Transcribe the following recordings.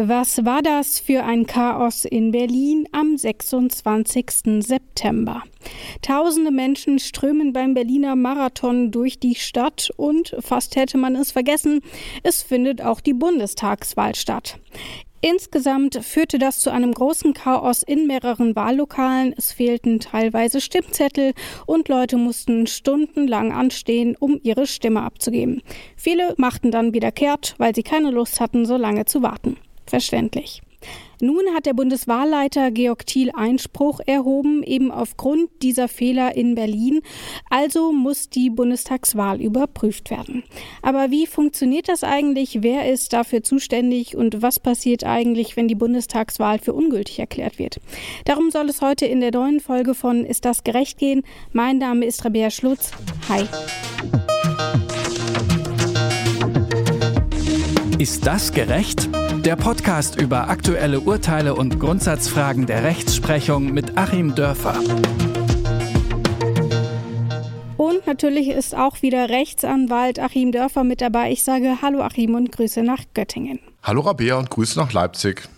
Was war das für ein Chaos in Berlin am 26. September? Tausende Menschen strömen beim Berliner Marathon durch die Stadt und fast hätte man es vergessen, es findet auch die Bundestagswahl statt. Insgesamt führte das zu einem großen Chaos in mehreren Wahllokalen. Es fehlten teilweise Stimmzettel und Leute mussten stundenlang anstehen, um ihre Stimme abzugeben. Viele machten dann wieder kehrt, weil sie keine Lust hatten, so lange zu warten. Verständlich. Nun hat der Bundeswahlleiter Georg Thiel Einspruch erhoben, eben aufgrund dieser Fehler in Berlin. Also muss die Bundestagswahl überprüft werden. Aber wie funktioniert das eigentlich? Wer ist dafür zuständig und was passiert eigentlich, wenn die Bundestagswahl für ungültig erklärt wird? Darum soll es heute in der neuen Folge von Ist das gerecht gehen? Mein Name ist Rabea Schlutz. Hi. Ist das gerecht? Der Podcast über aktuelle Urteile und Grundsatzfragen der Rechtsprechung mit Achim Dörfer. Und natürlich ist auch wieder Rechtsanwalt Achim Dörfer mit dabei. Ich sage Hallo Achim und Grüße nach Göttingen. Hallo Rabea und Grüße nach Leipzig.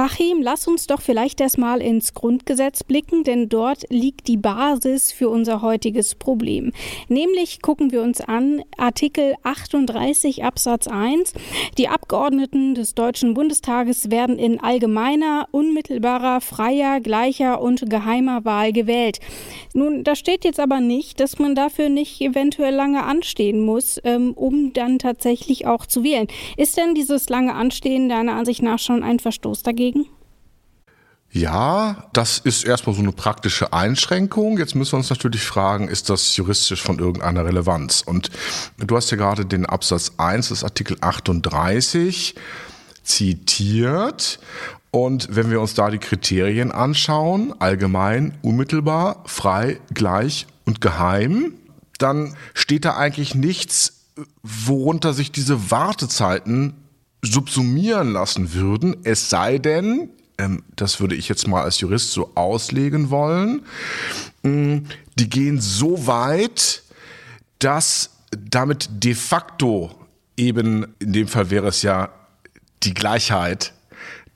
Achim, lass uns doch vielleicht erstmal ins Grundgesetz blicken, denn dort liegt die Basis für unser heutiges Problem. Nämlich gucken wir uns an Artikel 38 Absatz 1. Die Abgeordneten des Deutschen Bundestages werden in allgemeiner, unmittelbarer, freier, gleicher und geheimer Wahl gewählt. Nun, da steht jetzt aber nicht, dass man dafür nicht eventuell lange anstehen muss, ähm, um dann tatsächlich auch zu wählen. Ist denn dieses lange Anstehen deiner Ansicht nach schon ein Verstoß dagegen? Legen? Ja, das ist erstmal so eine praktische Einschränkung. Jetzt müssen wir uns natürlich fragen, ist das juristisch von irgendeiner Relevanz? Und du hast ja gerade den Absatz 1 des Artikel 38 zitiert. Und wenn wir uns da die Kriterien anschauen, allgemein, unmittelbar, frei, gleich und geheim, dann steht da eigentlich nichts, worunter sich diese Wartezeiten subsumieren lassen würden, es sei denn, ähm, das würde ich jetzt mal als Jurist so auslegen wollen, mh, die gehen so weit, dass damit de facto eben, in dem Fall wäre es ja die Gleichheit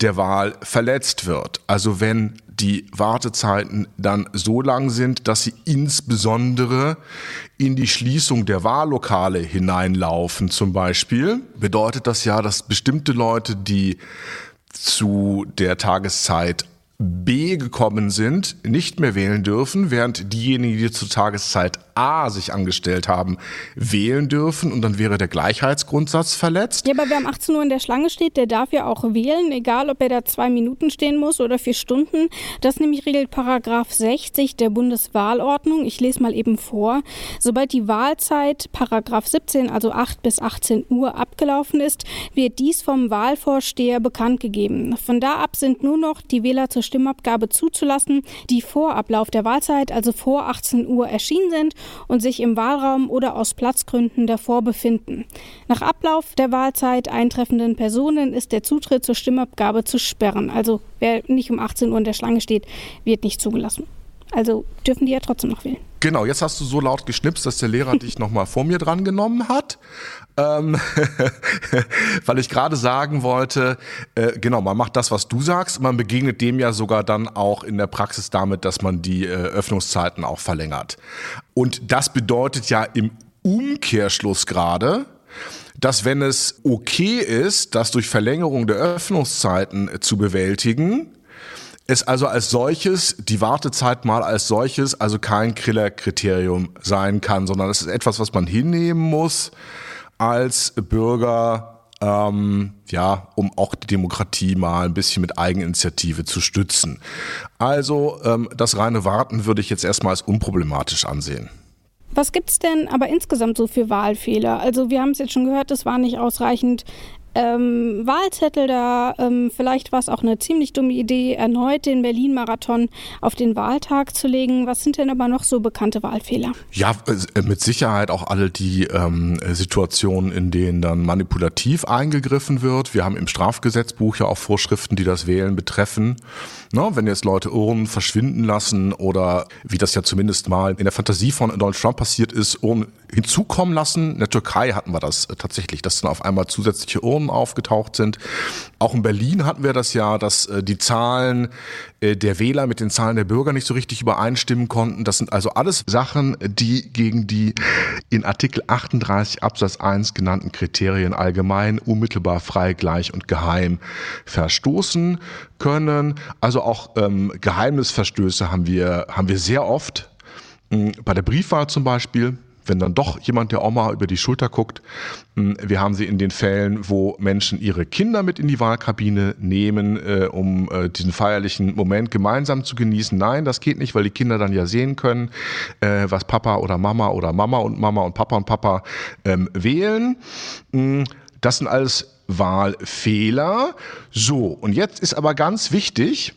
der Wahl verletzt wird. Also wenn die Wartezeiten dann so lang sind, dass sie insbesondere in die Schließung der Wahllokale hineinlaufen zum Beispiel, bedeutet das ja, dass bestimmte Leute, die zu der Tageszeit B gekommen sind, nicht mehr wählen dürfen, während diejenigen, die zur Tageszeit A sich angestellt haben, wählen dürfen und dann wäre der Gleichheitsgrundsatz verletzt. Ja, aber wer um 18 Uhr in der Schlange steht, der darf ja auch wählen, egal ob er da zwei Minuten stehen muss oder vier Stunden. Das nämlich regelt Paragraph 60 der Bundeswahlordnung. Ich lese mal eben vor. Sobald die Wahlzeit Paragraph 17, also 8 bis 18 Uhr abgelaufen ist, wird dies vom Wahlvorsteher bekannt gegeben. Von da ab sind nur noch die Wähler zur Stimmabgabe zuzulassen, die vor Ablauf der Wahlzeit, also vor 18 Uhr erschienen sind und sich im Wahlraum oder aus Platzgründen davor befinden. Nach Ablauf der Wahlzeit eintreffenden Personen ist der Zutritt zur Stimmabgabe zu sperren. Also wer nicht um 18 Uhr in der Schlange steht, wird nicht zugelassen. Also dürfen die ja trotzdem noch wählen. Genau, jetzt hast du so laut geschnipst, dass der Lehrer dich nochmal vor mir dran genommen hat. Ähm, weil ich gerade sagen wollte, äh, genau, man macht das, was du sagst. Man begegnet dem ja sogar dann auch in der Praxis damit, dass man die äh, Öffnungszeiten auch verlängert. Und das bedeutet ja im Umkehrschluss gerade, dass wenn es okay ist, das durch Verlängerung der Öffnungszeiten zu bewältigen, es also als solches, die Wartezeit mal als solches, also kein Killer-Kriterium sein kann, sondern es ist etwas, was man hinnehmen muss als Bürger, ähm, ja, um auch die Demokratie mal ein bisschen mit Eigeninitiative zu stützen. Also ähm, das reine Warten würde ich jetzt erstmal als unproblematisch ansehen. Was gibt es denn aber insgesamt so für Wahlfehler? Also wir haben es jetzt schon gehört, es war nicht ausreichend ähm, Wahlzettel da. Ähm, vielleicht war es auch eine ziemlich dumme Idee, erneut den Berlin-Marathon auf den Wahltag zu legen. Was sind denn aber noch so bekannte Wahlfehler? Ja, äh, mit Sicherheit auch alle die ähm, Situationen, in denen dann manipulativ eingegriffen wird. Wir haben im Strafgesetzbuch ja auch Vorschriften, die das Wählen betreffen. Ne, wenn jetzt Leute Urnen verschwinden lassen oder wie das ja zumindest mal in der Fantasie von Donald Trump passiert ist, Urnen hinzukommen lassen. In der Türkei hatten wir das äh, tatsächlich, dass dann auf einmal zusätzliche Urnen Personen aufgetaucht sind. Auch in Berlin hatten wir das ja, dass äh, die Zahlen äh, der Wähler mit den Zahlen der Bürger nicht so richtig übereinstimmen konnten. Das sind also alles Sachen, die gegen die in Artikel 38 Absatz 1 genannten Kriterien allgemein, unmittelbar, frei, gleich und geheim verstoßen können. Also auch ähm, Geheimnisverstöße haben wir, haben wir sehr oft. Hm, bei der Briefwahl zum Beispiel wenn dann doch jemand der Oma über die Schulter guckt. Hm, wir haben sie in den Fällen, wo Menschen ihre Kinder mit in die Wahlkabine nehmen, äh, um äh, diesen feierlichen Moment gemeinsam zu genießen. Nein, das geht nicht, weil die Kinder dann ja sehen können, äh, was Papa oder Mama oder Mama und Mama und Papa und Papa ähm, wählen. Hm, das sind alles Wahlfehler. So, und jetzt ist aber ganz wichtig,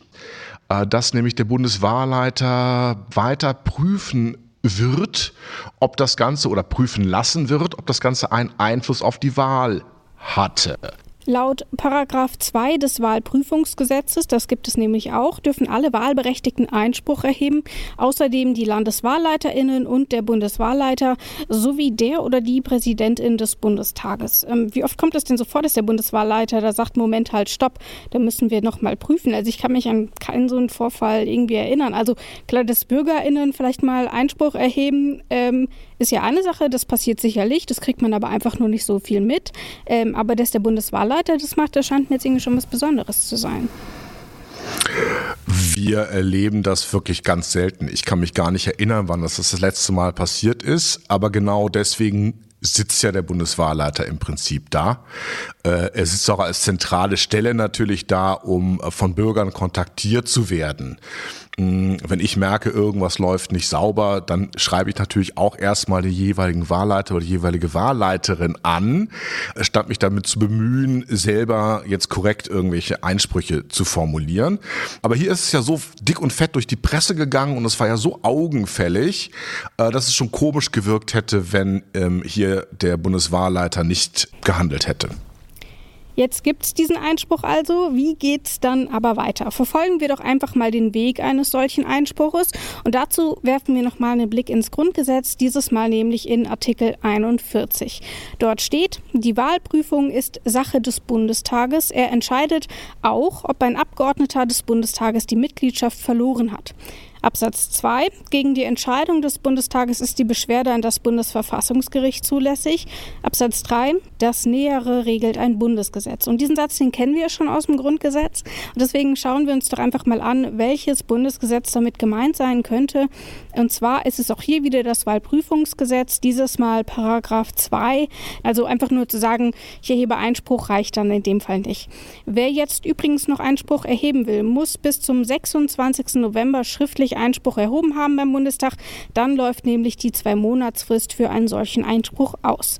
äh, dass nämlich der Bundeswahlleiter weiter prüfen wird, ob das Ganze oder prüfen lassen wird, ob das Ganze einen Einfluss auf die Wahl hatte. Laut Paragraph 2 des Wahlprüfungsgesetzes, das gibt es nämlich auch, dürfen alle Wahlberechtigten Einspruch erheben, außerdem die Landeswahlleiterinnen und der Bundeswahlleiter sowie der oder die Präsidentin des Bundestages. Ähm, wie oft kommt es denn so vor, dass der Bundeswahlleiter da sagt, Moment halt, stopp, da müssen wir nochmal prüfen. Also ich kann mich an keinen so einen Vorfall irgendwie erinnern. Also klar, dass BürgerInnen vielleicht mal Einspruch erheben, ähm, ist ja eine Sache, das passiert sicherlich, das kriegt man aber einfach nur nicht so viel mit. Ähm, aber dass der Bundeswahlleiter das macht, das scheint mir jetzt irgendwie schon was Besonderes zu sein. Wir erleben das wirklich ganz selten. Ich kann mich gar nicht erinnern, wann das das letzte Mal passiert ist, aber genau deswegen sitzt ja der Bundeswahlleiter im Prinzip da. Äh, er sitzt auch als zentrale Stelle natürlich da, um von Bürgern kontaktiert zu werden. Mm, wenn ich merke, irgendwas läuft nicht sauber, dann schreibe ich natürlich auch erstmal den jeweiligen Wahlleiter oder die jeweilige Wahlleiterin an, statt mich damit zu bemühen, selber jetzt korrekt irgendwelche Einsprüche zu formulieren. Aber hier ist es ja so dick und fett durch die Presse gegangen und es war ja so augenfällig, äh, dass es schon komisch gewirkt hätte, wenn ähm, hier der Bundeswahlleiter nicht gehandelt hätte. Jetzt gibt es diesen Einspruch also. Wie geht es dann aber weiter? Verfolgen wir doch einfach mal den Weg eines solchen Einspruches. Und dazu werfen wir nochmal einen Blick ins Grundgesetz, dieses Mal nämlich in Artikel 41. Dort steht, die Wahlprüfung ist Sache des Bundestages. Er entscheidet auch, ob ein Abgeordneter des Bundestages die Mitgliedschaft verloren hat. Absatz 2. Gegen die Entscheidung des Bundestages ist die Beschwerde an das Bundesverfassungsgericht zulässig. Absatz 3. Das Nähere regelt ein Bundesgesetz. Und diesen Satz, den kennen wir schon aus dem Grundgesetz. Und deswegen schauen wir uns doch einfach mal an, welches Bundesgesetz damit gemeint sein könnte. Und zwar ist es auch hier wieder das Wahlprüfungsgesetz, dieses Mal Paragraph 2. Also einfach nur zu sagen, ich erhebe Einspruch, reicht dann in dem Fall nicht. Wer jetzt übrigens noch Einspruch erheben will, muss bis zum 26. November schriftlich Einspruch erhoben haben beim Bundestag, dann läuft nämlich die Zwei-Monatsfrist für einen solchen Einspruch aus.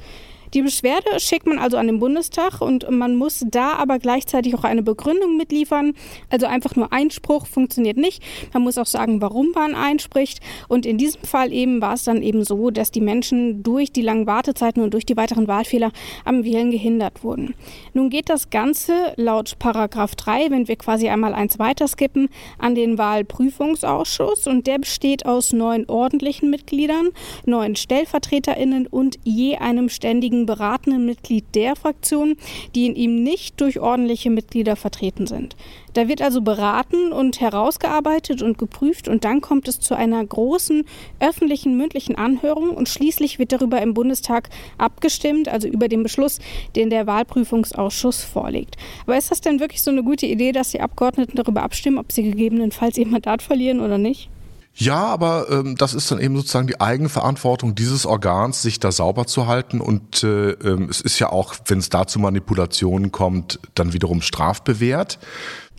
Die Beschwerde schickt man also an den Bundestag und man muss da aber gleichzeitig auch eine Begründung mitliefern. Also einfach nur Einspruch funktioniert nicht. Man muss auch sagen, warum man einspricht. Und in diesem Fall eben war es dann eben so, dass die Menschen durch die langen Wartezeiten und durch die weiteren Wahlfehler am Wählen gehindert wurden. Nun geht das Ganze laut Paragraph 3, wenn wir quasi einmal eins weiter skippen, an den Wahlprüfungsausschuss und der besteht aus neun ordentlichen Mitgliedern, neun StellvertreterInnen und je einem ständigen einzigen beratenden Mitglied der Fraktion, die in ihm nicht durch ordentliche Mitglieder vertreten sind. Da wird also beraten und herausgearbeitet und geprüft und dann kommt es zu einer großen öffentlichen mündlichen Anhörung und schließlich wird darüber im Bundestag abgestimmt, also über den Beschluss, den der Wahlprüfungsausschuss vorlegt. Aber ist das denn wirklich so eine gute Idee, dass die Abgeordneten darüber abstimmen, ob sie gegebenenfalls ihr Mandat verlieren oder nicht? Ja, aber ähm, das ist dann eben sozusagen die Eigenverantwortung dieses Organs, sich da sauber zu halten. Und äh, ähm, es ist ja auch, wenn es da zu Manipulationen kommt, dann wiederum strafbewehrt.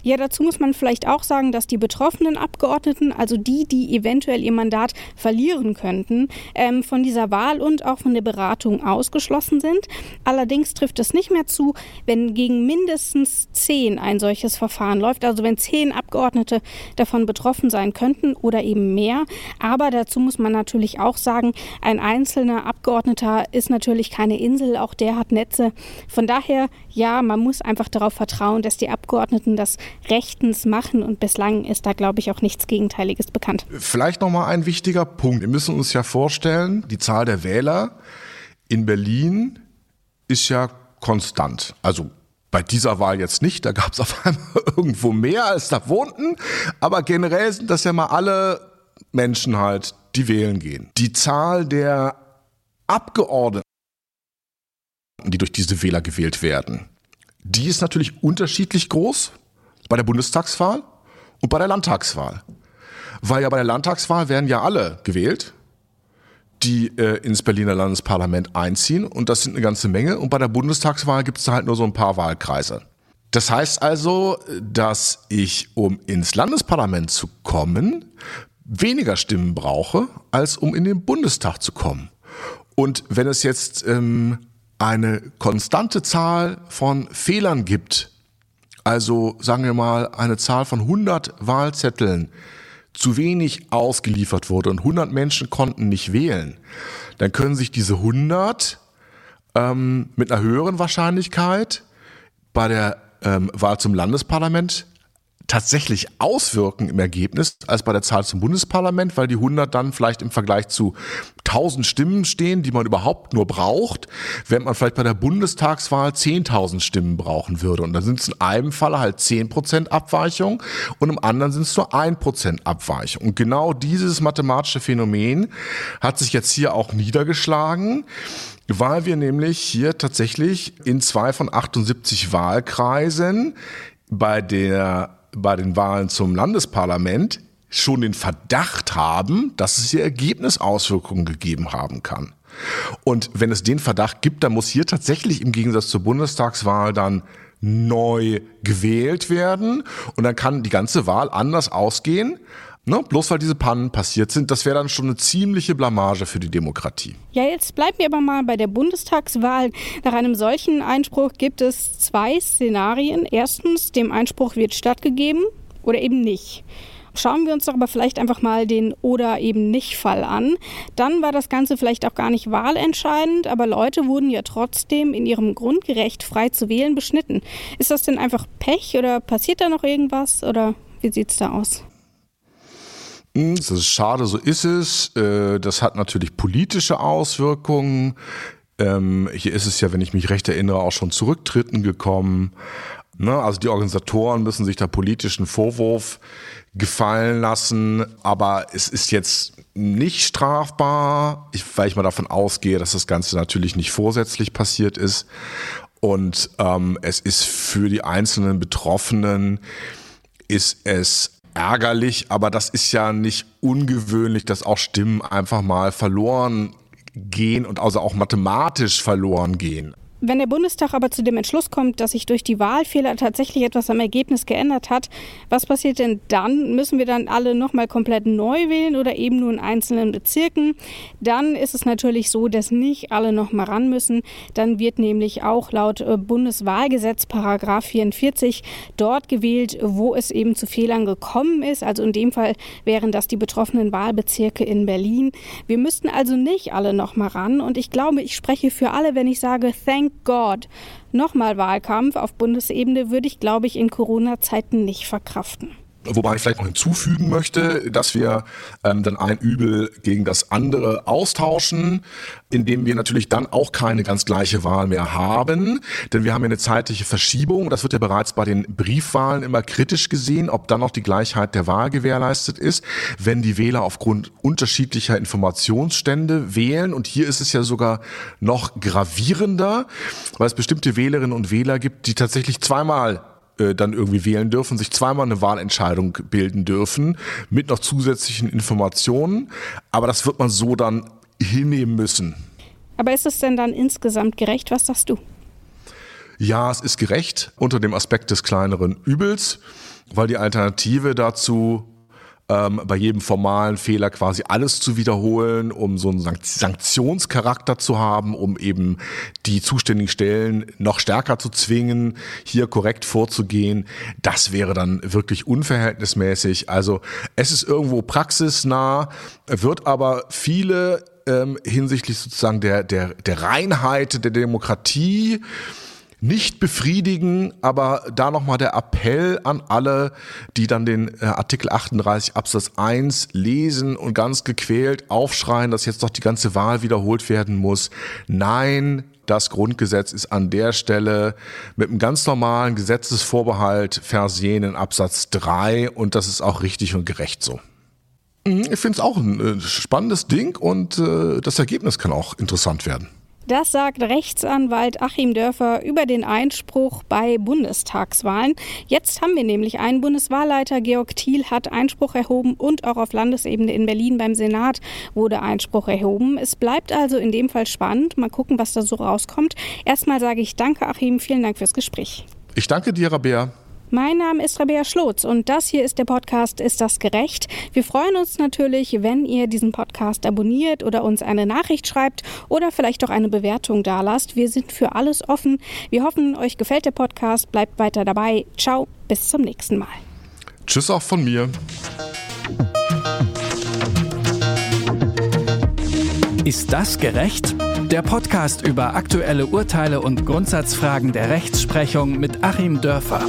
Ja, dazu muss man vielleicht auch sagen, dass die betroffenen Abgeordneten, also die, die eventuell ihr Mandat verlieren könnten, ähm, von dieser Wahl und auch von der Beratung ausgeschlossen sind. Allerdings trifft es nicht mehr zu, wenn gegen mindestens zehn ein solches Verfahren läuft, also wenn zehn Abgeordnete davon betroffen sein könnten oder eben mehr. Aber dazu muss man natürlich auch sagen, ein einzelner Abgeordneter ist natürlich keine Insel, auch der hat Netze. Von daher, ja, man muss einfach darauf vertrauen, dass die Abgeordneten das rechtens machen und bislang ist da, glaube ich, auch nichts Gegenteiliges bekannt. Vielleicht nochmal ein wichtiger Punkt. Wir müssen uns ja vorstellen, die Zahl der Wähler in Berlin ist ja konstant. Also bei dieser Wahl jetzt nicht, da gab es auf einmal irgendwo mehr als da wohnten, aber generell sind das ja mal alle Menschen halt, die wählen gehen. Die Zahl der Abgeordneten, die durch diese Wähler gewählt werden, die ist natürlich unterschiedlich groß bei der Bundestagswahl und bei der Landtagswahl. Weil ja bei der Landtagswahl werden ja alle gewählt, die äh, ins Berliner Landesparlament einziehen und das sind eine ganze Menge und bei der Bundestagswahl gibt es halt nur so ein paar Wahlkreise. Das heißt also, dass ich, um ins Landesparlament zu kommen, weniger Stimmen brauche, als um in den Bundestag zu kommen. Und wenn es jetzt ähm, eine konstante Zahl von Fehlern gibt, also sagen wir mal eine Zahl von 100 Wahlzetteln, zu wenig ausgeliefert wurde und 100 Menschen konnten nicht wählen, dann können sich diese 100 ähm, mit einer höheren Wahrscheinlichkeit bei der ähm, Wahl zum Landesparlament tatsächlich auswirken im Ergebnis als bei der Zahl zum Bundesparlament, weil die 100 dann vielleicht im Vergleich zu 1000 Stimmen stehen, die man überhaupt nur braucht, während man vielleicht bei der Bundestagswahl 10.000 Stimmen brauchen würde. Und dann sind es in einem Fall halt 10% Abweichung und im anderen sind es nur 1% Abweichung. Und genau dieses mathematische Phänomen hat sich jetzt hier auch niedergeschlagen weil wir nämlich hier tatsächlich in zwei von 78 Wahlkreisen bei der bei den Wahlen zum Landesparlament schon den Verdacht haben, dass es hier Ergebnisauswirkungen gegeben haben kann. Und wenn es den Verdacht gibt, dann muss hier tatsächlich im Gegensatz zur Bundestagswahl dann neu gewählt werden und dann kann die ganze Wahl anders ausgehen, Ne? Bloß weil diese Pannen passiert sind, das wäre dann schon eine ziemliche Blamage für die Demokratie. Ja, jetzt bleiben wir aber mal bei der Bundestagswahl. Nach einem solchen Einspruch gibt es zwei Szenarien. Erstens, dem Einspruch wird stattgegeben oder eben nicht. Schauen wir uns doch aber vielleicht einfach mal den oder eben nicht Fall an. Dann war das Ganze vielleicht auch gar nicht wahlentscheidend, aber Leute wurden ja trotzdem in ihrem Grundgerecht frei zu wählen beschnitten. Ist das denn einfach Pech oder passiert da noch irgendwas oder wie sieht es da aus? Das ist schade, so ist es. Äh, das hat natürlich politische Auswirkungen. Ähm, hier ist es ja, wenn ich mich recht erinnere, auch schon zurücktritten gekommen. Ne, also die Organisatoren müssen sich da politischen Vorwurf gefallen lassen, aber es ist jetzt nicht strafbar, weil ich mal davon ausgehe, dass das Ganze natürlich nicht vorsätzlich passiert ist. Und ähm, es ist für die einzelnen Betroffenen, ist es ärgerlich, aber das ist ja nicht ungewöhnlich, dass auch Stimmen einfach mal verloren gehen und also auch mathematisch verloren gehen. Wenn der Bundestag aber zu dem Entschluss kommt, dass sich durch die Wahlfehler tatsächlich etwas am Ergebnis geändert hat, was passiert denn dann? Müssen wir dann alle nochmal komplett neu wählen oder eben nur in einzelnen Bezirken? Dann ist es natürlich so, dass nicht alle nochmal ran müssen. Dann wird nämlich auch laut äh, Bundeswahlgesetz Paragraph 44 dort gewählt, wo es eben zu Fehlern gekommen ist. Also in dem Fall wären das die betroffenen Wahlbezirke in Berlin. Wir müssten also nicht alle nochmal ran. Und ich glaube, ich spreche für alle, wenn ich sage, thank thank God. Nochmal Wahlkampf auf Bundesebene würde ich, glaube ich, in Corona-Zeiten nicht verkraften. Wobei ich vielleicht noch hinzufügen möchte, dass wir ähm, dann ein Übel gegen das andere austauschen, indem wir natürlich dann auch keine ganz gleiche Wahl mehr haben. Denn wir haben ja eine zeitliche Verschiebung. Das wird ja bereits bei den Briefwahlen immer kritisch gesehen, ob dann noch die Gleichheit der Wahl gewährleistet ist, wenn die Wähler aufgrund unterschiedlicher Informationsstände wählen. Und hier ist es ja sogar noch gravierender, weil es bestimmte Wählerinnen und Wähler gibt, die tatsächlich zweimal äh, dann irgendwie wählen dürfen, sich zweimal eine Wahlentscheidung bilden dürfen, mit noch zusätzlichen Informationen. Aber das wird man so dann hinnehmen müssen. Aber ist es denn dann insgesamt gerecht? Was sagst du? Ja, es ist gerecht unter dem Aspekt des kleineren Übels, weil die Alternative dazu ähm, bei jedem formalen Fehler quasi alles zu wiederholen, um so einen Sanktionscharakter zu haben, um eben die zuständigen Stellen noch stärker zu zwingen, hier korrekt vorzugehen. Das wäre dann wirklich unverhältnismäßig. Also es ist irgendwo praxisnah, wird aber viele ähm, hinsichtlich sozusagen der, der, der Reinheit der Demokratie nicht befriedigen, aber da nochmal der Appell an alle, die dann den äh, Artikel 38 Absatz 1 lesen und ganz gequält aufschreien, dass jetzt doch die ganze Wahl wiederholt werden muss. Nein, Das Grundgesetz ist an der Stelle mit einem ganz normalen Gesetzesvorbehalt versehen in Absatz 3 und das ist auch richtig und gerecht so. Mhm, ich finde es auch ein äh, spannendes Ding und äh, das Ergebnis kann auch interessant werden. Das sagt Rechtsanwalt Achim Dörfer über den Einspruch bei Bundestagswahlen. Jetzt haben wir nämlich einen Bundeswahlleiter. Georg Thiel hat Einspruch erhoben und auch auf Landesebene in Berlin beim Senat wurde Einspruch erhoben. Es bleibt also in dem Fall spannend. Mal gucken, was da so rauskommt. Erstmal sage ich Danke, Achim. Vielen Dank fürs Gespräch. Ich danke dir, Rabea. Mein Name ist Rabea Schlotz und das hier ist der Podcast Ist das gerecht? Wir freuen uns natürlich, wenn ihr diesen Podcast abonniert oder uns eine Nachricht schreibt oder vielleicht auch eine Bewertung dalasst. Wir sind für alles offen. Wir hoffen, euch gefällt der Podcast. Bleibt weiter dabei. Ciao, bis zum nächsten Mal. Tschüss auch von mir. Ist das gerecht? Der Podcast über aktuelle Urteile und Grundsatzfragen der Rechtsprechung mit Achim Dörfer.